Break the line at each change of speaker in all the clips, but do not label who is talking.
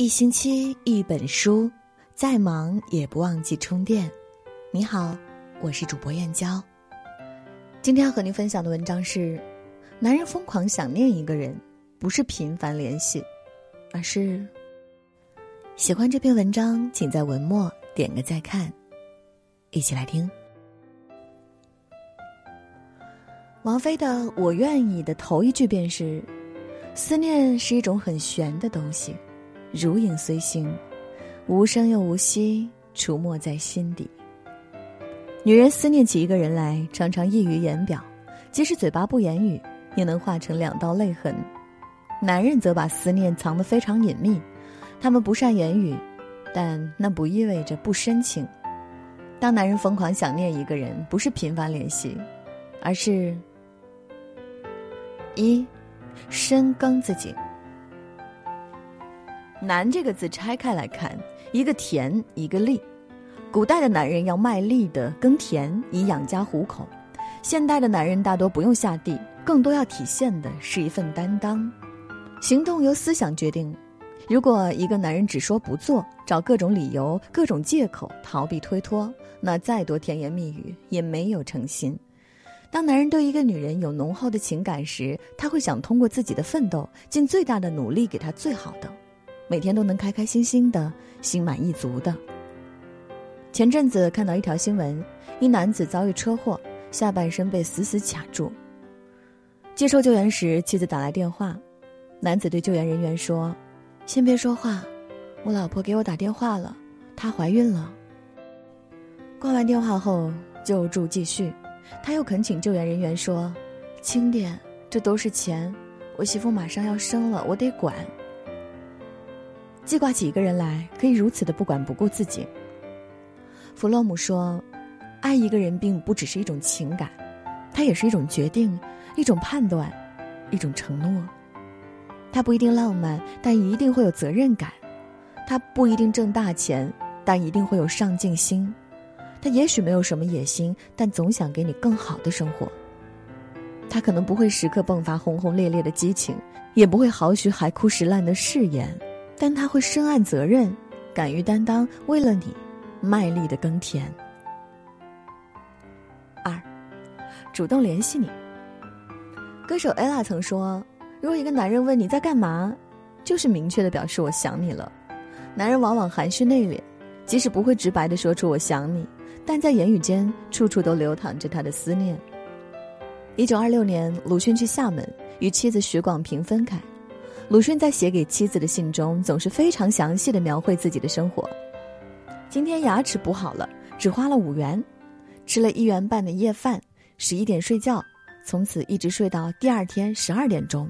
一星期一本书，再忙也不忘记充电。你好，我是主播燕娇。今天要和您分享的文章是：男人疯狂想念一个人，不是频繁联系，而是喜欢这篇文章，请在文末点个再看。一起来听。王菲的《我愿意》的头一句便是：“思念是一种很玄的东西，如影随形，无声又无息，出没在心底。”女人思念起一个人来，常常溢于言表，即使嘴巴不言语，也能化成两道泪痕。男人则把思念藏得非常隐秘，他们不善言语，但那不意味着不深情。当男人疯狂想念一个人，不是频繁联系，而是。一，深耕自己。难这个字拆开来看，一个田，一个力。古代的男人要卖力的耕田以养家糊口，现代的男人大多不用下地，更多要体现的是一份担当。行动由思想决定。如果一个男人只说不做，找各种理由、各种借口逃避推脱，那再多甜言蜜语也没有诚心。当男人对一个女人有浓厚的情感时，他会想通过自己的奋斗，尽最大的努力给她最好的，每天都能开开心心的，心满意足的。前阵子看到一条新闻，一男子遭遇车祸，下半身被死死卡住。接受救援时，妻子打来电话，男子对救援人员说：“先别说话，我老婆给我打电话了，她怀孕了。”挂完电话后，救助继续。他又恳请救援人员说：“轻点，这都是钱，我媳妇马上要生了，我得管。”记挂起一个人来，可以如此的不管不顾自己。弗洛姆说：“爱一个人并不只是一种情感，它也是一种决定，一种判断，一种承诺。它不一定浪漫，但一定会有责任感；它不一定挣大钱，但一定会有上进心。”他也许没有什么野心，但总想给你更好的生活。他可能不会时刻迸发轰轰烈烈的激情，也不会豪许海枯石烂的誓言，但他会深谙责任，敢于担当，为了你，卖力的耕田。二，主动联系你。歌手 ella 曾说：“如果一个男人问你在干嘛，就是明确的表示我想你了。”男人往往含蓄内敛，即使不会直白的说出我想你。但在言语间，处处都流淌着他的思念。一九二六年，鲁迅去厦门，与妻子许广平分开。鲁迅在写给妻子的信中，总是非常详细的描绘自己的生活。今天牙齿补好了，只花了五元，吃了一元半的夜饭，十一点睡觉，从此一直睡到第二天十二点钟。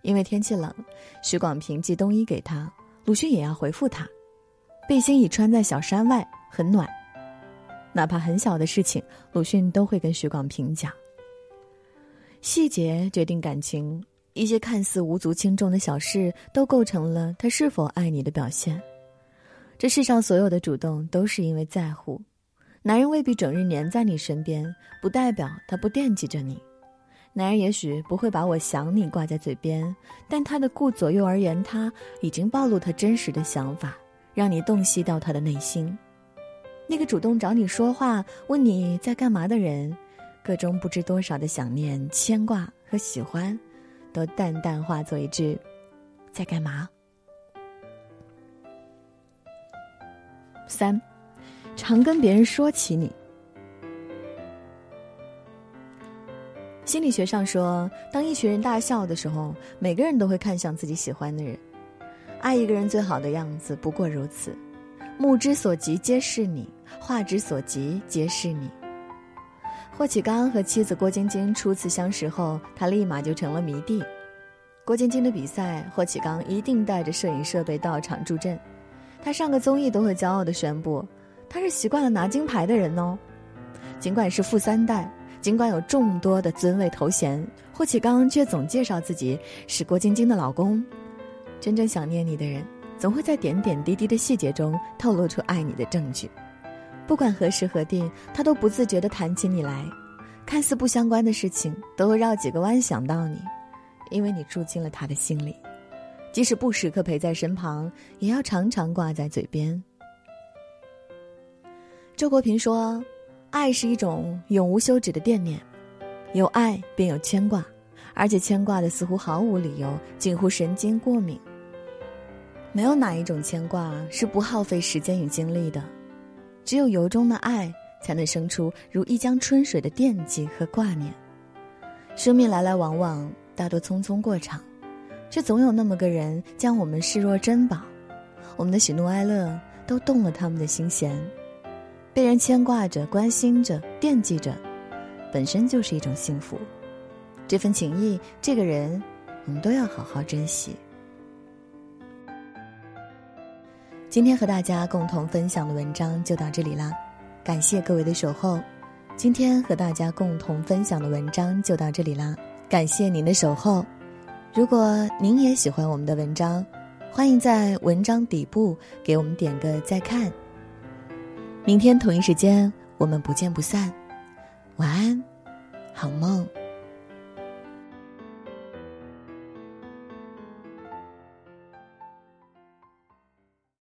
因为天气冷，许广平寄冬衣给他，鲁迅也要回复他。背心已穿在小山外，很暖。哪怕很小的事情，鲁迅都会跟许广平讲。细节决定感情，一些看似无足轻重的小事，都构成了他是否爱你的表现。这世上所有的主动，都是因为在乎。男人未必整日黏在你身边，不代表他不惦记着你。男人也许不会把我想你挂在嘴边，但他的顾左右而言他，已经暴露他真实的想法，让你洞悉到他的内心。那个主动找你说话、问你在干嘛的人，个中不知多少的想念、牵挂和喜欢，都淡淡化作一句“在干嘛”。三，常跟别人说起你。心理学上说，当一群人大笑的时候，每个人都会看向自己喜欢的人。爱一个人最好的样子，不过如此。目之所及皆是你，画之所及皆是你。霍启刚和妻子郭晶晶初次相识后，他立马就成了迷弟。郭晶晶的比赛，霍启刚一定带着摄影设备到场助阵。他上个综艺都会骄傲地宣布，他是习惯了拿金牌的人哦。尽管是富三代，尽管有众多的尊位头衔，霍启刚却总介绍自己是郭晶晶的老公。真正想念你的人。总会在点点滴滴的细节中透露出爱你的证据，不管何时何地，他都不自觉地谈起你来，看似不相关的事情，都会绕几个弯想到你，因为你住进了他的心里。即使不时刻陪在身旁，也要常常挂在嘴边。周国平说：“爱是一种永无休止的惦念，有爱便有牵挂，而且牵挂的似乎毫无理由，近乎神经过敏。没有哪一种牵挂是不耗费时间与精力的，只有由衷的爱，才能生出如一江春水的惦记和挂念。生命来来往往，大多匆匆过场。”却总有那么个人将我们视若珍宝，我们的喜怒哀乐都动了他们的心弦，被人牵挂着、关心着、惦记着，本身就是一种幸福。这份情谊，这个人，我们都要好好珍惜。今天和大家共同分享的文章就到这里啦，感谢各位的守候。今天和大家共同分享的文章就到这里啦，感谢您的守候。如果您也喜欢我们的文章，欢迎在文章底部给我们点个再看。明天同一时间，我们不见不散。晚安，好梦。